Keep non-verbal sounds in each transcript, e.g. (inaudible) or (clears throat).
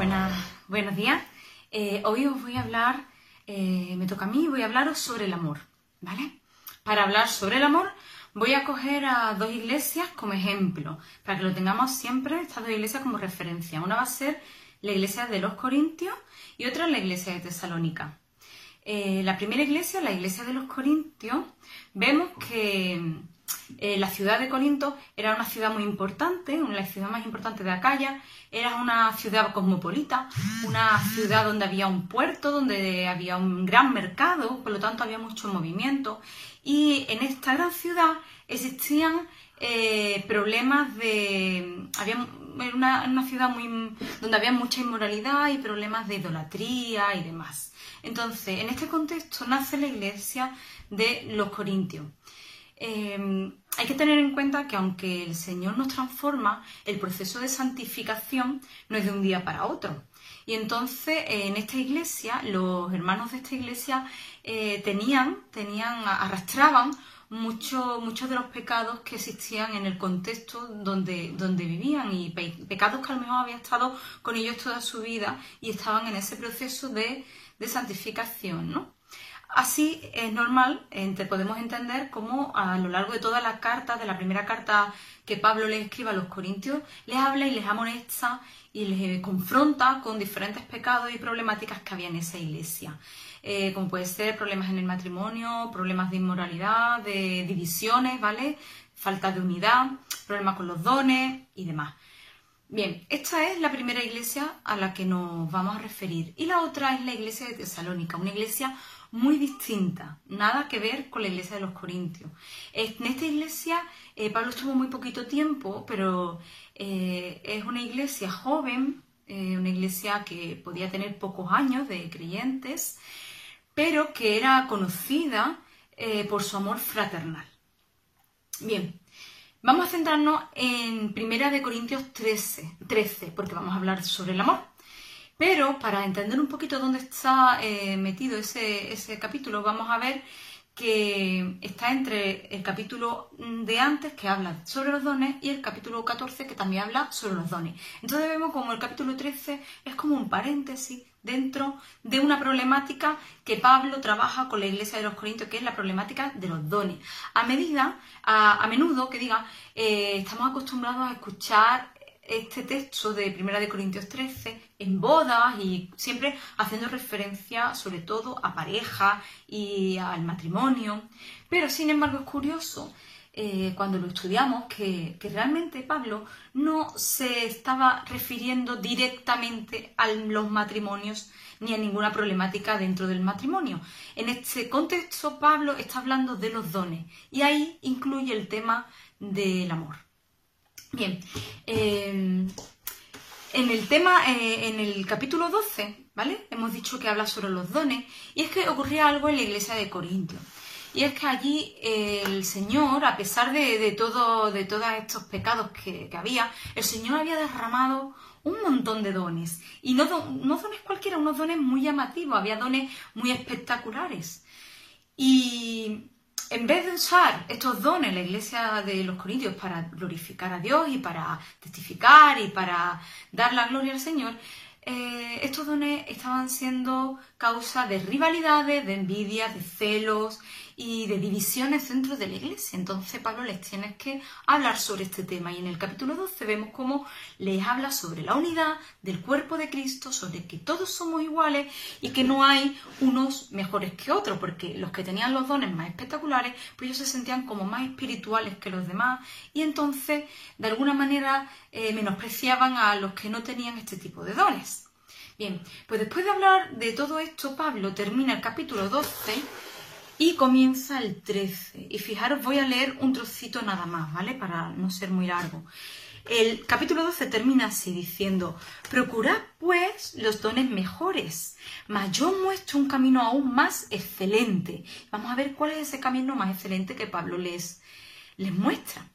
buenas, buenos días. Eh, hoy os voy a hablar, eh, me toca a mí, voy a hablaros sobre el amor, ¿vale? Para hablar sobre el amor voy a coger a dos iglesias como ejemplo, para que lo tengamos siempre, estas dos iglesias como referencia. Una va a ser la iglesia de los Corintios y otra la iglesia de Tesalónica. Eh, la primera iglesia, la iglesia de los Corintios, vemos que eh, la ciudad de Corinto era una ciudad muy importante, una ciudad más importante de Acaya, era una ciudad cosmopolita, una ciudad donde había un puerto, donde había un gran mercado, por lo tanto había mucho movimiento. Y en esta gran ciudad existían eh, problemas de... Había una, una ciudad muy, donde había mucha inmoralidad y problemas de idolatría y demás. Entonces, en este contexto nace la iglesia de los Corintios. Em, hay que tener en cuenta que aunque el Señor nos transforma, el proceso de santificación no es de un día para otro. Y entonces en esta iglesia, los hermanos de esta iglesia eh, tenían, tenían, arrastraban muchos muchos de los pecados que existían en el contexto donde, donde vivían y pecados que a lo mejor habían estado con ellos toda su vida y estaban en ese proceso de, de santificación, ¿no? Así es normal, podemos entender cómo a lo largo de todas las cartas, de la primera carta que Pablo le escribe a los corintios, les habla y les amonesta y les confronta con diferentes pecados y problemáticas que había en esa iglesia. Eh, como puede ser problemas en el matrimonio, problemas de inmoralidad, de divisiones, ¿vale? Falta de unidad, problemas con los dones y demás. Bien, esta es la primera iglesia a la que nos vamos a referir. Y la otra es la iglesia de Tesalónica, una iglesia muy distinta, nada que ver con la iglesia de los Corintios. En esta iglesia eh, Pablo estuvo muy poquito tiempo, pero eh, es una iglesia joven, eh, una iglesia que podía tener pocos años de creyentes, pero que era conocida por su amor fraternal. Bien, vamos a centrarnos en Primera de Corintios 13, 13, porque vamos a hablar sobre el amor. Pero para entender un poquito dónde está eh, metido ese, ese capítulo, vamos a ver que está entre el capítulo de antes que habla sobre los dones y el capítulo 14 que también habla sobre los dones. Entonces vemos como el capítulo 13 es como un paréntesis dentro de una problemática que Pablo trabaja con la iglesia de los Corintios, que es la problemática de los dones. A medida, a, menudo, que diga, eh, estamos acostumbrados a escuchar este texto de Primera de Corintios 13 en bodas y siempre haciendo referencia sobre todo a pareja y al matrimonio. Pero sin embargo es curioso eh, cuando lo estudiamos que, que, realmente Pablo no se estaba refiriendo directamente a los matrimonios ni a ninguna problemática dentro del matrimonio. En este contexto Pablo está hablando de los dones y ahí incluye el tema del amor. Bien, em, en el tema, eh, en el capítulo 12, ¿vale? Hemos dicho que habla sobre los dones y es que ocurría algo en la iglesia de Corintio. Y es que allí el Señor, a pesar de, todo, de todos estos pecados que, había, el Señor había derramado un montón de dones. Y no, no dones cualquiera, unos dones muy llamativos, había dones muy espectaculares. Y en vez de usar estos dones la iglesia de los Corintios para glorificar a Dios y para testificar y para dar la gloria al Señor, eh, estos dones estaban siendo causa de rivalidades, de envidia, de celos y de divisiones dentro de la iglesia. Entonces Pablo les tiene que hablar sobre este tema y en el capítulo 12 vemos cómo les habla sobre la unidad del cuerpo de Cristo, sobre que todos somos iguales y que no hay unos mejores que otros, porque los que tenían los dones más espectaculares, pues ellos se sentían como más espirituales que los demás y entonces de alguna manera eh, menospreciaban a los que no tenían este tipo de dones. Bien, pues después de hablar de todo esto, Pablo termina el capítulo 12 y comienza el 13. Y fijaros, voy a leer un trocito nada más, ¿vale? Para no ser muy largo. El capítulo 12 termina así diciendo, procurad pues los dones mejores, mas yo muestro un camino aún más excelente. Vamos a ver cuál es ese camino más excelente que Pablo les, les muestra.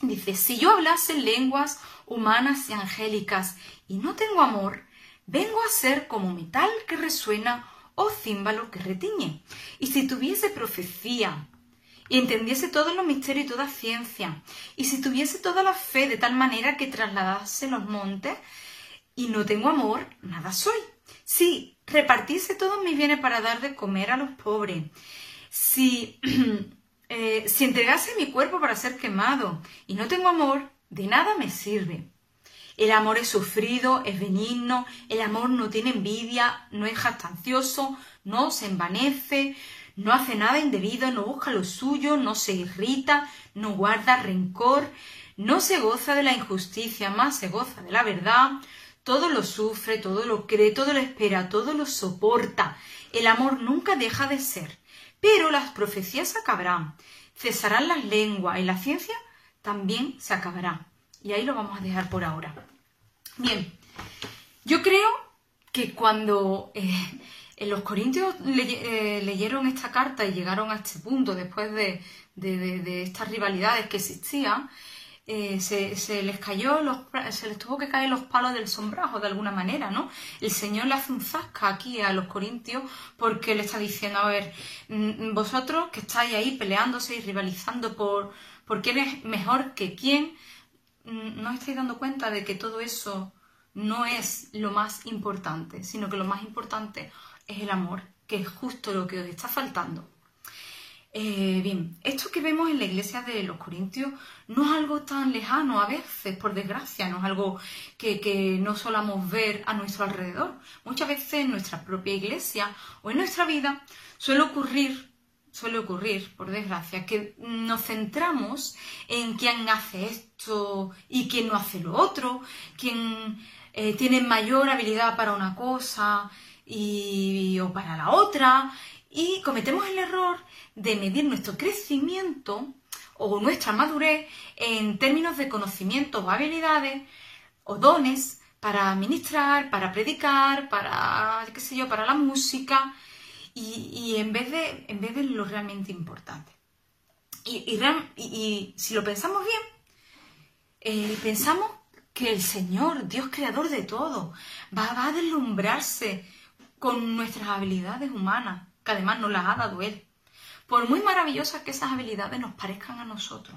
Dice, si yo hablase lenguas humanas y angélicas y no tengo amor, vengo a ser como metal que resuena o címbalo que retiñe. Y si tuviese profecía y entendiese todos los misterios y toda ciencia, y si tuviese toda la fe de tal manera que trasladase los montes, y no tengo amor, nada soy. Si repartiese todos mis bienes para dar de comer a los pobres, si, (clears throat) eh, si entregase mi cuerpo para ser quemado y no tengo amor, de nada me sirve. El amor es sufrido, es benigno, el amor no tiene envidia, no es jactancioso, no se envanece, no hace nada indebido, no busca lo suyo, no se irrita, no guarda rencor, no se goza de la injusticia, más se goza de la verdad, todo lo sufre, todo lo cree, todo lo espera, todo lo soporta. El amor nunca deja de ser. Pero las profecías acabarán, cesarán las lenguas y la ciencia también se acabará. Y ahí lo vamos a dejar por ahora. Bien, yo creo que cuando eh, los corintios eh, leyeron esta carta y llegaron a este punto después de, estas rivalidades que existían, eh, se, les cayó, se les tuvo que caer los palos del sombrajo de alguna manera, ¿no? El Señor le hace un zasca aquí a los corintios porque le está diciendo, a ver, mm, vosotros que estáis ahí peleándose y rivalizando por, por quién es mejor que quién, no estáis dando cuenta de que todo eso no es lo más importante, sino que lo más importante es el amor, que es justo lo que os está faltando. Eh, bien, esto que vemos en la iglesia de los Corintios no es algo tan lejano a veces, por desgracia, no es algo que, no solamos ver a nuestro alrededor. Muchas veces en nuestra propia iglesia o en nuestra vida suele ocurrir, suele ocurrir, por desgracia, que nos centramos en quién hace esto y quién no hace lo otro, quién eh, tiene mayor habilidad para una cosa y, o para la otra, y cometemos el error de medir nuestro crecimiento o nuestra madurez en términos de conocimientos o habilidades o dones para ministrar, para predicar, para, qué sé yo, para la música y, en, vez de, en vez de lo realmente importante. Y, si lo pensamos bien, eh, pensamos que el Señor, Dios creador de todo, va, a deslumbrarse con nuestras habilidades humanas, que además nos las ha dado Él por muy maravillosas que esas habilidades nos parezcan a nosotros.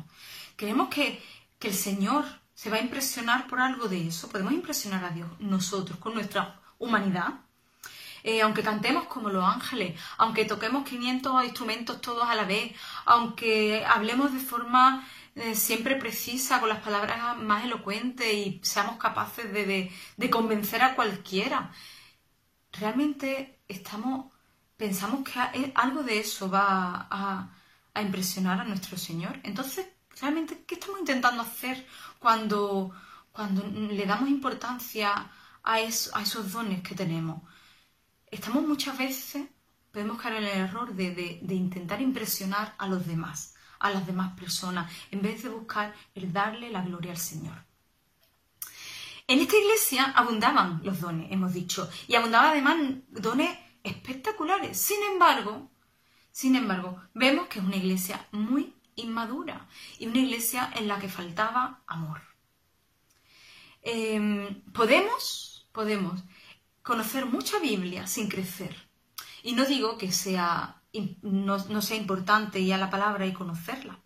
Creemos que, el Señor se va a impresionar por algo de eso. Podemos impresionar a Dios nosotros con nuestra humanidad. Eh, aunque cantemos como los ángeles, aunque toquemos 500 instrumentos todos a la vez, aunque hablemos de forma eh, siempre precisa, con las palabras más elocuentes y seamos capaces de convencer a cualquiera, realmente estamos pensamos que algo de eso va a, impresionar a nuestro Señor. Entonces, realmente, ¿qué estamos intentando hacer cuando, cuando le damos importancia a, esos dones que tenemos? Estamos muchas veces, podemos caer en el error de, de intentar impresionar a los demás, a las demás personas, en vez de buscar el darle la gloria al Señor. En esta iglesia abundaban los dones, hemos dicho, y abundaban además dones espectaculares. Sin embargo, sin embargo, vemos que es una iglesia muy inmadura y una iglesia en la que faltaba amor. Em, podemos, podemos conocer mucha Biblia sin crecer. Y no digo que sea, no, sea importante ir a la palabra y conocerla.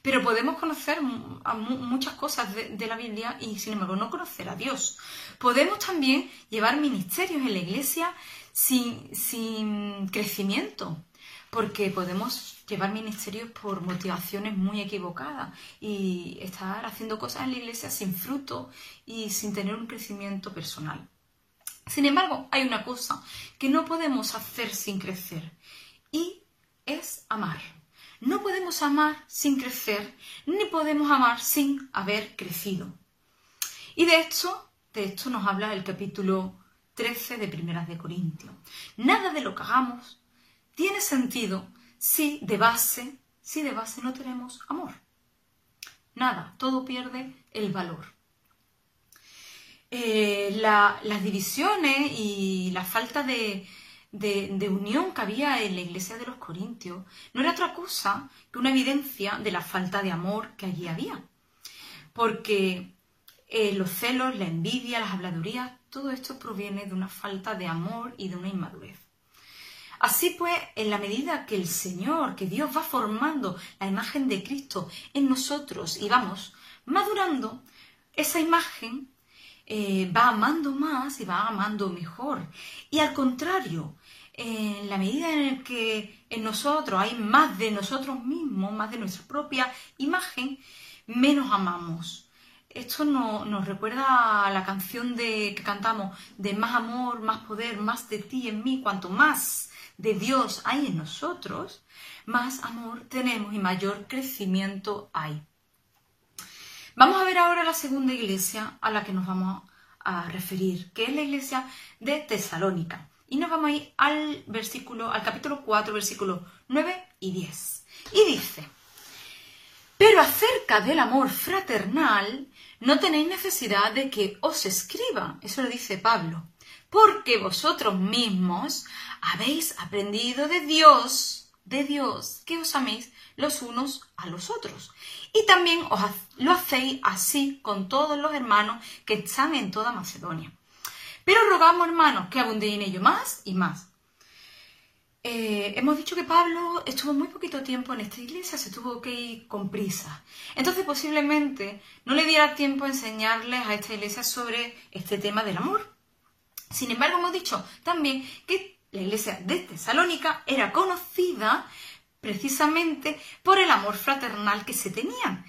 Pero podemos conocer muchas cosas de, de, la Biblia y sin embargo no conocer a Dios. Podemos también llevar ministerios en la iglesia sin, crecimiento, porque podemos llevar ministerios por motivaciones muy equivocadas y estar haciendo cosas en la iglesia sin fruto y sin tener un crecimiento personal. Sin embargo, hay una cosa que no podemos hacer sin crecer y es amar. No podemos amar sin crecer, ni podemos amar sin haber crecido. Y de hecho, de esto nos habla el capítulo 13 de Primeras de Corintios. Nada de lo que hagamos tiene sentido si de base, si de base no tenemos amor. Nada, todo pierde el valor. Eh, las divisiones y la falta de, unión que había en la iglesia de los Corintios no era otra cosa que una evidencia de la falta de amor que allí había. Porque eh, los celos, la envidia, las habladurías, todo esto proviene de una falta de amor y de una inmadurez. Así pues, en la medida que el Señor, que Dios va formando la imagen de Cristo en nosotros y vamos madurando, esa imagen eh, va amando más y va amando mejor. Y al contrario, en la medida en que en nosotros hay más de nosotros mismos, más de nuestra propia imagen, menos amamos. Esto nos recuerda a la canción de, que cantamos de más amor, más poder, más de ti en mí. Cuanto más de Dios hay en nosotros, más amor tenemos y mayor crecimiento hay. Vamos a ver ahora la segunda iglesia a la que nos vamos a referir, que es la iglesia de Tesalónica. Y nos vamos a ir al versículo, al capítulo 4, versículos 9 y 10. Y dice, pero acerca del amor fraternal, no tenéis necesidad de que os escriba. Eso lo dice Pablo. Porque vosotros mismos habéis aprendido de Dios, de Dios, que os améis los unos a los otros. Y también os lo hacéis así con todos los hermanos que están en toda Macedonia. Pero rogamos, hermanos, que abundéis en ello más y más. Eh, hemos dicho que Pablo estuvo muy poquito tiempo en esta iglesia, se tuvo que ir con prisa. Entonces posiblemente no le diera tiempo a enseñarles a esta iglesia sobre este tema del amor. Sin embargo, hemos dicho también que la iglesia de Tesalónica era conocida precisamente por el amor fraternal que se tenían.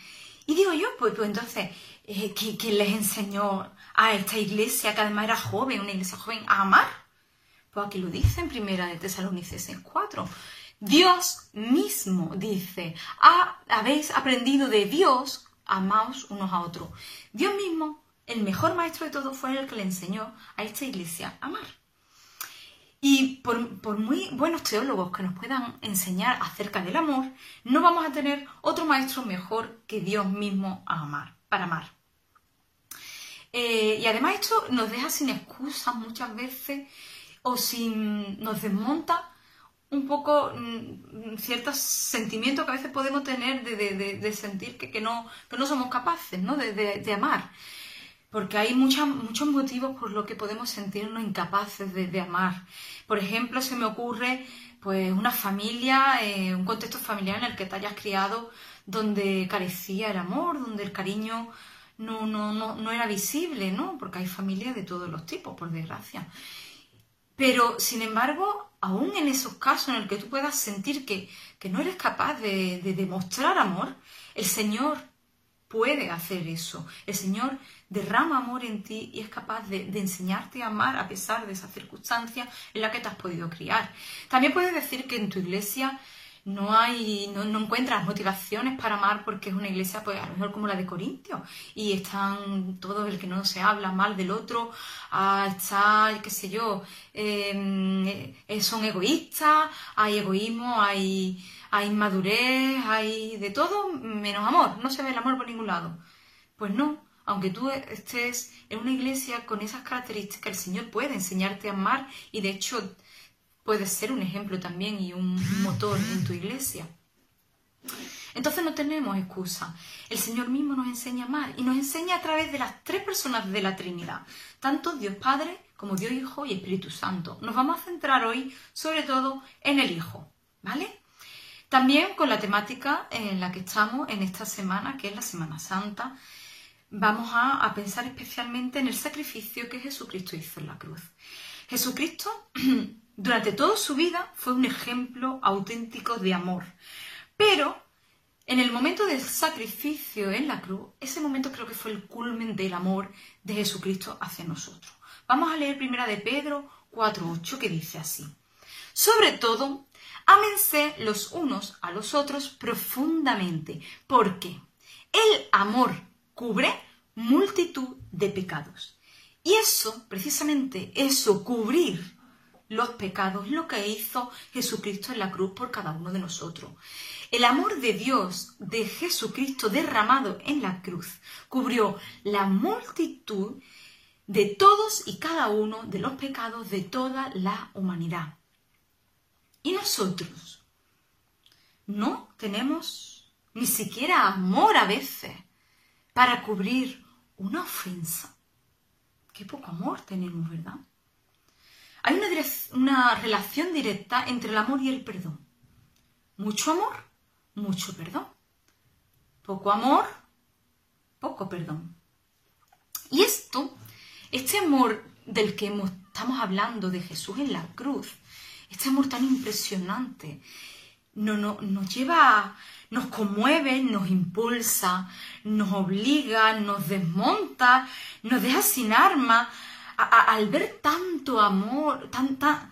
Y digo yo, pues, pues entonces, eh, ¿quién les enseñó a esta iglesia, que además era joven, una iglesia joven, a amar? Pues aquí lo dice en primera de Tesalonicenses 4. Dios mismo dice, habéis aprendido de Dios, amaos unos a otros. Dios mismo, el mejor maestro de todos, fue el que le enseñó a esta iglesia a amar. Y por, muy buenos teólogos que nos puedan enseñar acerca del amor, no vamos a tener otro maestro mejor que Dios mismo a amar, para amar. Eh, y además esto nos deja sin excusas muchas veces o sin, nos desmonta un poco mm, ciertos sentimientos que a veces podemos tener de, sentir que, no, no somos capaces ¿no? de, amar porque hay muchos motivos por los que podemos sentirnos incapaces de, amar. Por ejemplo, se me ocurre pues una familia, eh, un contexto familiar en el que te hayas criado donde carecía el amor, donde el cariño no, no, no, no era visible, ¿no? Porque hay familias de todos los tipos, por desgracia. Pero, sin embargo, aún en esos casos en el que tú puedas sentir que, no eres capaz de demostrar amor, el Señor puede hacer eso. El Señor derrama amor en ti y es capaz de, enseñarte a amar a pesar de esa circunstancia en la que te has podido criar. También puedes decir que en tu iglesia no hay, no, encuentras motivaciones para amar porque es una iglesia, pues a lo mejor como la de Corintio, y están todos el que no se habla mal del otro, ah, está, qué sé yo, em, eh, son egoístas, hay egoísmo, hay, hay inmadurez, hay de todo menos amor, no se ve el amor por ningún lado. Pues no, aunque tú estés en una iglesia con esas características, el Señor puede enseñarte a amar y de hecho puede ser un ejemplo también y un motor en tu iglesia. Entonces no tenemos excusa. El Señor mismo nos enseña a amar y nos enseña a través de las tres personas de la Trinidad, tanto Dios Padre como Dios Hijo y Espíritu Santo. Nos vamos a centrar hoy sobre todo en el Hijo, ¿vale? También con la temática en la que estamos en esta semana, que es la Semana Santa, vamos a, pensar especialmente en el sacrificio que Jesucristo hizo en la cruz. Jesucristo, (clears throat) durante toda su vida, fue un ejemplo auténtico de amor. Pero en el momento del sacrificio en la cruz, ese momento creo que fue el culmen del amor de Jesucristo hacia nosotros. Vamos a leer primera de Pedro 4.8 que dice así. Sobre todo, ámense los unos a los otros profundamente, porque el amor cubre multitud de pecados. Y eso, precisamente eso, cubrir los pecados, lo que hizo Jesucristo en la cruz por cada uno de nosotros. El amor de Dios, de Jesucristo derramado en la cruz, cubrió la multitud de todos y cada uno de los pecados de toda la humanidad. Y nosotros no tenemos ni siquiera amor a veces para cubrir una ofensa. Qué poco amor tenemos, ¿verdad? Hay una, una, relación directa entre el amor y el perdón. Mucho amor, mucho perdón. Poco amor, poco perdón. Y esto Este amor del que estamos hablando de Jesús en la cruz, este amor tan impresionante, no, no, nos lleva, nos conmueve, nos impulsa, nos obliga, nos desmonta, nos deja sin arma. al ver tanto amor, tanta,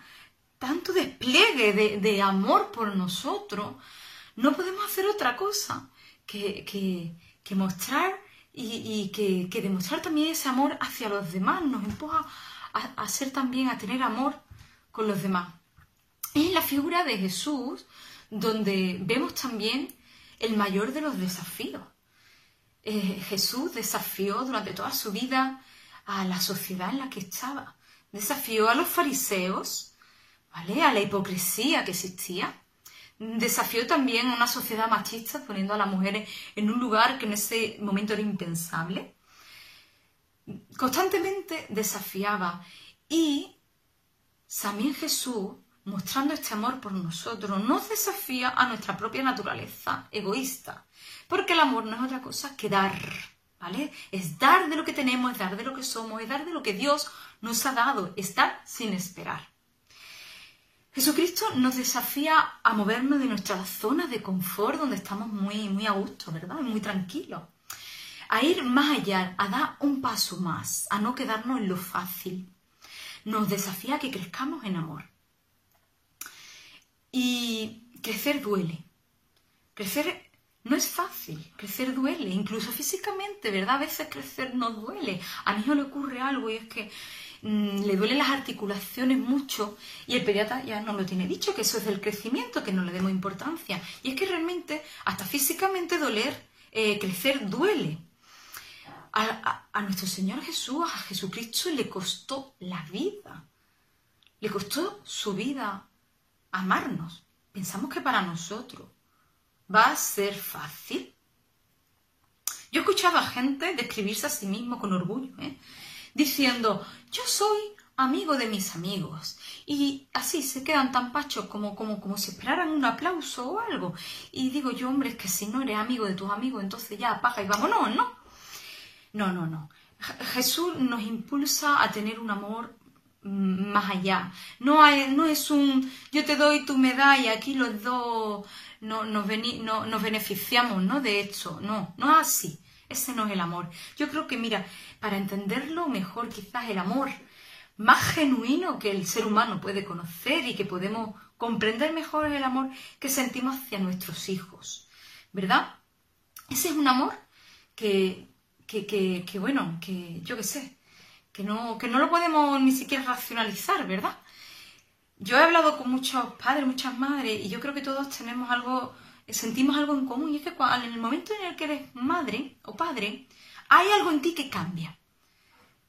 tanto despliegue de, amor por nosotros, no podemos hacer otra cosa que, que, mostrar y, que, demostrar también ese amor hacia los demás. Nos empuja a, a ser también, a tener amor con los demás. Es la figura de Jesús donde vemos también el mayor de los desafíos. Eh, Jesús desafió durante toda su vida a la sociedad en la que estaba. Desafió a los fariseos, ¿vale? A la hipocresía que existía. Desafió también a una sociedad machista, poniendo a las mujeres en un lugar que en ese momento era impensable. Constantemente desafiaba. Y también Jesús mostrando este amor por nosotros, nos desafía a nuestra propia naturaleza egoísta, porque el amor no es otra cosa que dar, ¿vale? Es dar de lo que tenemos, es dar de lo que somos, es dar de lo que Dios nos ha dado, es dar sin esperar. Jesucristo nos desafía a movernos de nuestra zona de confort, donde estamos muy, muy a gusto, ¿verdad? Muy tranquilos. A ir más allá, a dar un paso más, a no quedarnos en lo fácil. Nos desafía a que crezcamos en amor. Y crecer duele. Crecer no es fácil, crecer duele, incluso físicamente, ¿verdad? A veces crecer no duele. A mi hijo le ocurre algo y es que mm, le duelen las articulaciones mucho y el pediatra ya no lo tiene dicho, que eso es del crecimiento, que no le demos importancia. Y es que realmente, hasta físicamente doler, eh, crecer duele. a nuestro Señor Jesús, a Jesucristo, le costó la vida. Le costó su vida amarnos. Pensamos que para nosotros va a ser fácil. Yo he escuchado a gente describirse a sí mismo con orgullo, ¿eh? diciendo, yo soy amigo de mis amigos. Y así se quedan tan pachos como, como, como si esperaran un aplauso o algo. Y digo yo, hombre, es que si no eres amigo de tus amigos, entonces ya apaga y vámonos, ¿no? No, no, no. Jesús nos impulsa a tener un amor más allá. No, hay, no es un yo te doy, tú me das y aquí los dos no, nos, no, nos beneficiamos ¿no? de esto. No, no es así. Ese no es el amor. Yo creo que, mira, para entenderlo mejor, quizás el amor más genuino que el ser humano puede conocer y que podemos comprender mejor es el amor que sentimos hacia nuestros hijos. ¿Verdad? Ese es un amor que, que, que, que bueno, que yo qué sé, que no, que no lo podemos ni siquiera racionalizar, ¿verdad? Yo he hablado con muchos padres, muchas madres, y yo creo que todos tenemos algo, sentimos algo en común, y es que en el momento en el que eres madre o padre, hay algo en ti que cambia.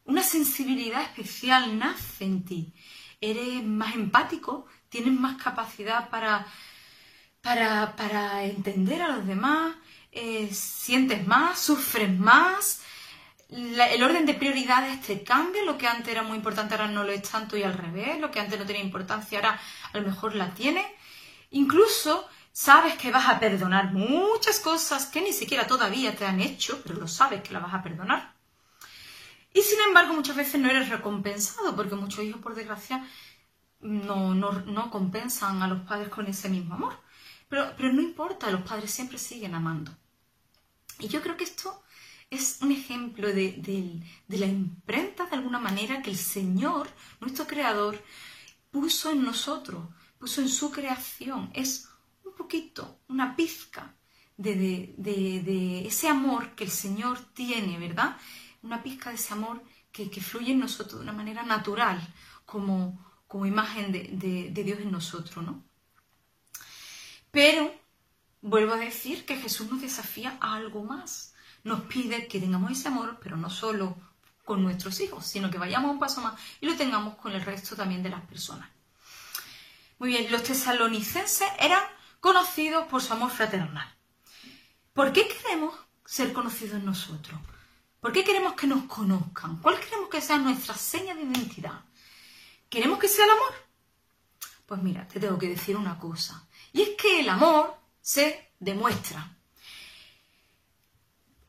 Una sensibilidad especial nace en ti. Eres más empático, tienes más capacidad para, para, entender a los demás, eh, sientes más, sufres más, el orden de prioridades te cambia, lo que antes era muy importante ahora no lo es tanto y al revés, lo que antes no tenía importancia ahora a lo mejor la tiene. Incluso sabes que vas a perdonar muchas cosas que ni siquiera todavía te han hecho, pero lo sabes que la vas a perdonar. Y sin embargo muchas veces no eres recompensado, porque muchos hijos, por desgracia, no, no, compensan a los padres con ese mismo amor. Pero, pero no importa, los padres siempre siguen amando. Y yo creo que esto es un ejemplo de, la imprenta de alguna manera que el Señor, nuestro Creador, puso en nosotros, puso en su creación. Es un poquito, una pizca de, ese amor que el Señor tiene, ¿verdad? Una pizca de ese amor que, fluye en nosotros de una manera natural, como, como imagen de, de Dios en nosotros, ¿no? Pero vuelvo a decir que Jesús nos desafía a algo más nos pide que tengamos ese amor, pero no solo con nuestros hijos, sino que vayamos un paso más y lo tengamos con el resto también de las personas. Muy bien, los tesalonicenses eran conocidos por su amor fraternal. ¿Por qué queremos ser conocidos nosotros? ¿Por qué queremos que nos conozcan? ¿Cuál queremos que sea nuestra seña de identidad? ¿Queremos que sea el amor? Pues mira, te tengo que decir una cosa. Y es que el amor se demuestra.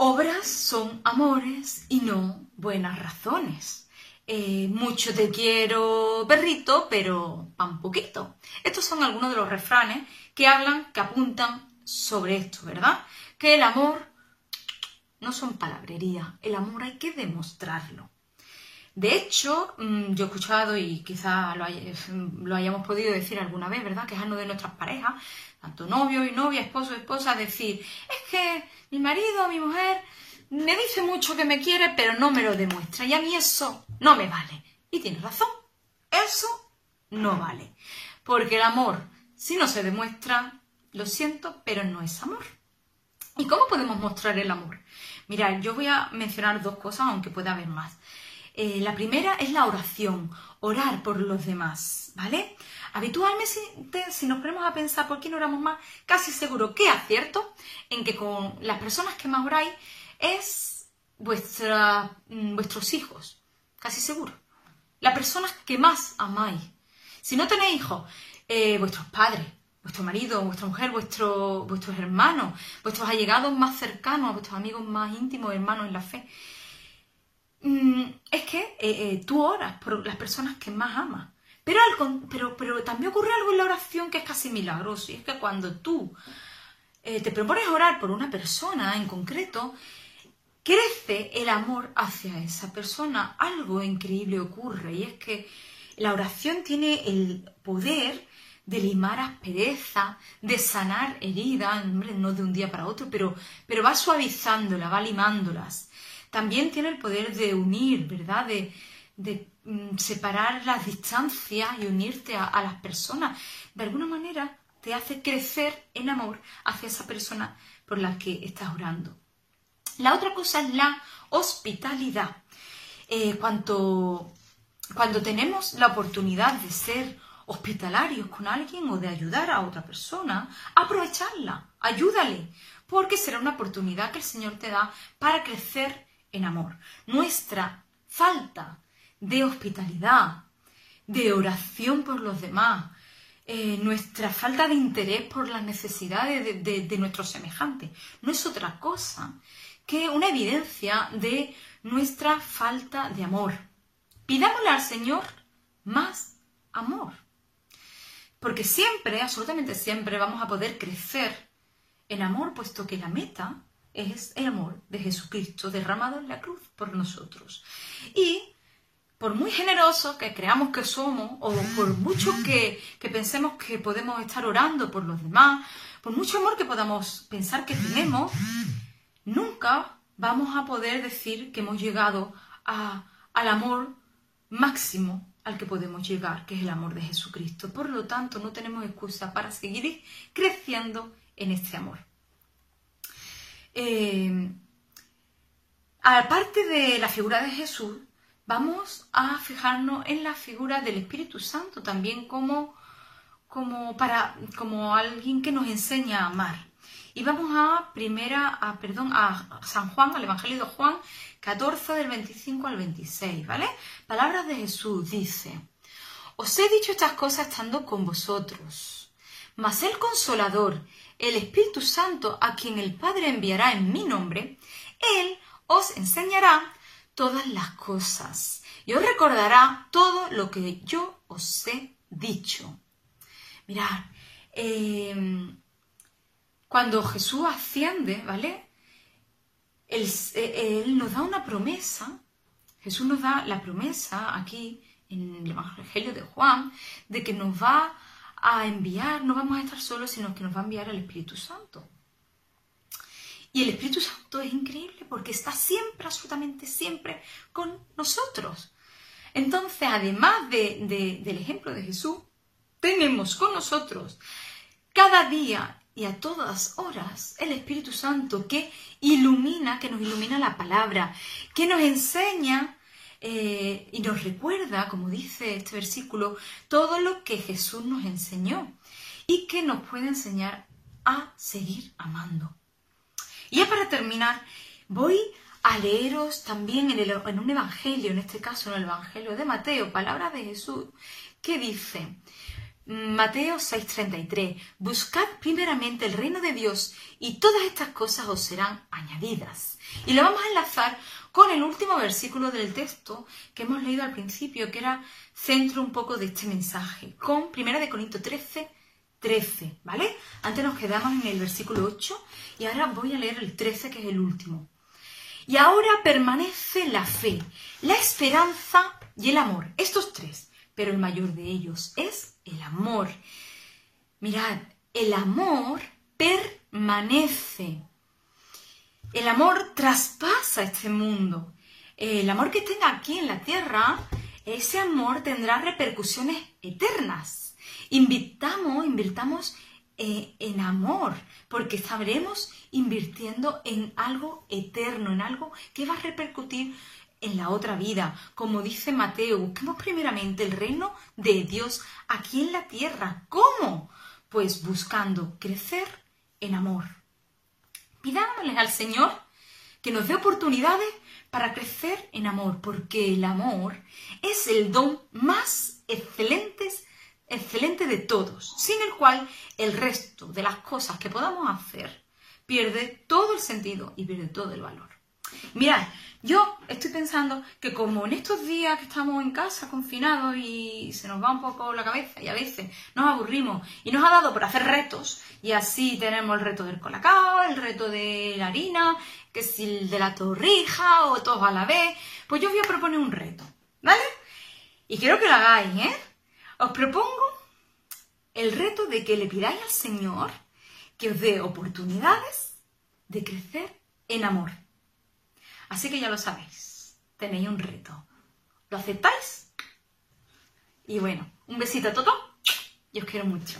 Obras son amores y no buenas razones. eh, mucho te quiero perrito, pero pan poquito. Estos son algunos de los refranes que hablan, que apuntan sobre esto, ¿verdad? Que el amor no son palabrerías, el amor hay que demostrarlo. De hecho, mm, yo he escuchado y quizás lo, hayamos podido decir alguna vez, ¿verdad? Quejarnos de nuestras parejas, tanto novio y novia, esposo y esposa, decir, es que mi marido mi mujer me dice mucho que me quiere, pero no me lo demuestra y a mí eso no me vale. Y tiene razón, eso no vale. Porque el amor, si no se demuestra, lo siento, pero no es amor. ¿Y cómo podemos mostrar el amor? Mirad, yo voy a mencionar dos cosas, aunque pueda haber más. Eh, la primera es la oración, orar por los demás, ¿vale? Habitualmente, si nos ponemos a pensar por qué no oramos más, casi seguro que acierto en que con las personas que más oráis es vuestra, mm, vuestros hijos, casi seguro. Las personas que más amáis. Si no tenéis hijos, eh, vuestros padres, vuestro marido, vuestra mujer, vuestro, vuestros hermanos, vuestros allegados más cercanos, vuestros amigos más íntimos, hermanos en la fe. Mm, es que eh, eh, tú oras por las personas que más amas. Pero, pero, pero también ocurre algo en la oración que es casi milagroso. Y es que cuando tú eh, te propones orar por una persona en concreto, crece el amor hacia esa persona. Algo increíble ocurre. Y es que la oración tiene el poder de limar aspereza, de sanar heridas, no de un día para otro, pero, pero va suavizándolas, va limándolas. También tiene el poder de unir, ¿verdad? De, mm, separar las distancias y unirte a, las personas. De alguna manera te hace crecer en amor hacia esa persona por la que estás orando. La otra cosa es la hospitalidad. Eh, cuando, cuando tenemos la oportunidad de ser hospitalarios con alguien o de ayudar a otra persona, aprovecharla, ayúdale, porque será una oportunidad que el Señor te da para crecer en amor. Nuestra falta de hospitalidad, de oración por los demás, eh, nuestra falta de interés por las necesidades de, de nuestros semejantes, no es otra cosa que una evidencia de nuestra falta de amor. Pidámosle al Señor más amor. Porque siempre, absolutamente siempre, vamos a poder crecer en amor, puesto que la meta es el amor de Jesucristo derramado en la cruz por nosotros. Y por muy generosos que creamos que somos, o por mucho que, pensemos que podemos estar orando por los demás, por mucho amor que podamos pensar que tenemos, nunca vamos a poder decir que hemos llegado al amor máximo al que podemos llegar, que es el amor de Jesucristo. Por lo tanto, no tenemos excusa para seguir creciendo en este amor. Eh, aparte de la figura de Jesús, vamos a fijarnos en la figura del Espíritu Santo también como, como, para, como alguien que nos enseña a amar. Y vamos a primera, a, perdón, a San Juan, al Evangelio de Juan 14 del 25 al 26, ¿vale? Palabras de Jesús dice, os he dicho estas cosas estando con vosotros, mas el consolador, el Espíritu Santo, a quien el Padre enviará en mi nombre, Él os enseñará todas las cosas y os recordará todo lo que yo os he dicho. Mirad, eh, cuando Jesús asciende, ¿vale? Eh, él, nos da una promesa, Jesús nos da la promesa aquí en el Evangelio de Juan, de que nos va a enviar, no vamos a estar solos, sino que nos va a enviar el Espíritu Santo. Y el Espíritu Santo es increíble porque está siempre, absolutamente siempre con nosotros. Entonces, además del ejemplo de Jesús, tenemos con nosotros cada día y a todas horas el Espíritu Santo que ilumina, que nos ilumina la palabra, que nos enseña eh, y nos recuerda, como dice este versículo, todo lo que Jesús nos enseñó y que nos puede enseñar a seguir amando. Y ya para terminar, voy a leeros también en, en un evangelio, en este caso en el evangelio de Mateo, palabras de Jesús, que dice, Mateo 6:33, buscad primeramente el reino de Dios y todas estas cosas os serán añadidas. Y lo vamos a enlazar con el último versículo del texto que hemos leído al principio, que era centro un poco de este mensaje, con 1 Corintios 13, 13, ¿vale? Antes nos quedamos en el versículo 8 y ahora voy a leer el 13, que es el último. Y ahora permanece la fe, la esperanza y el amor, estos tres, pero el mayor de ellos es el amor. Mirad, el amor permanece. El amor traspasa este mundo. El amor que tenga aquí en la tierra, ese amor tendrá repercusiones eternas. Invitamos, invirtamos eh, en amor, porque estaremos invirtiendo en algo eterno, en algo que va a repercutir en la otra vida. Como dice Mateo, busquemos primeramente el reino de Dios aquí en la tierra. ¿Cómo? Pues buscando crecer en amor. Pidámosle al Señor que nos dé oportunidades para crecer en amor, porque el amor es el don más excelente, excelente de todos, sin el cual el resto de las cosas que podamos hacer pierde todo el sentido y pierde todo el valor. Mirad, yo estoy pensando que como en estos días que estamos en casa confinados y se nos va un poco la cabeza y a veces nos aburrimos y nos ha dado por hacer retos y así tenemos el reto del colacao, el reto de la harina, que es el de la torrija o todos a la vez, pues yo voy a proponer un reto, ¿vale? Y quiero que lo hagáis, ¿eh? Os propongo el reto de que le pidáis al Señor que os dé oportunidades de crecer en amor. Así que ya lo sabéis, tenéis un reto. ¿Lo aceptáis? Y bueno, un besito a todos y os quiero mucho.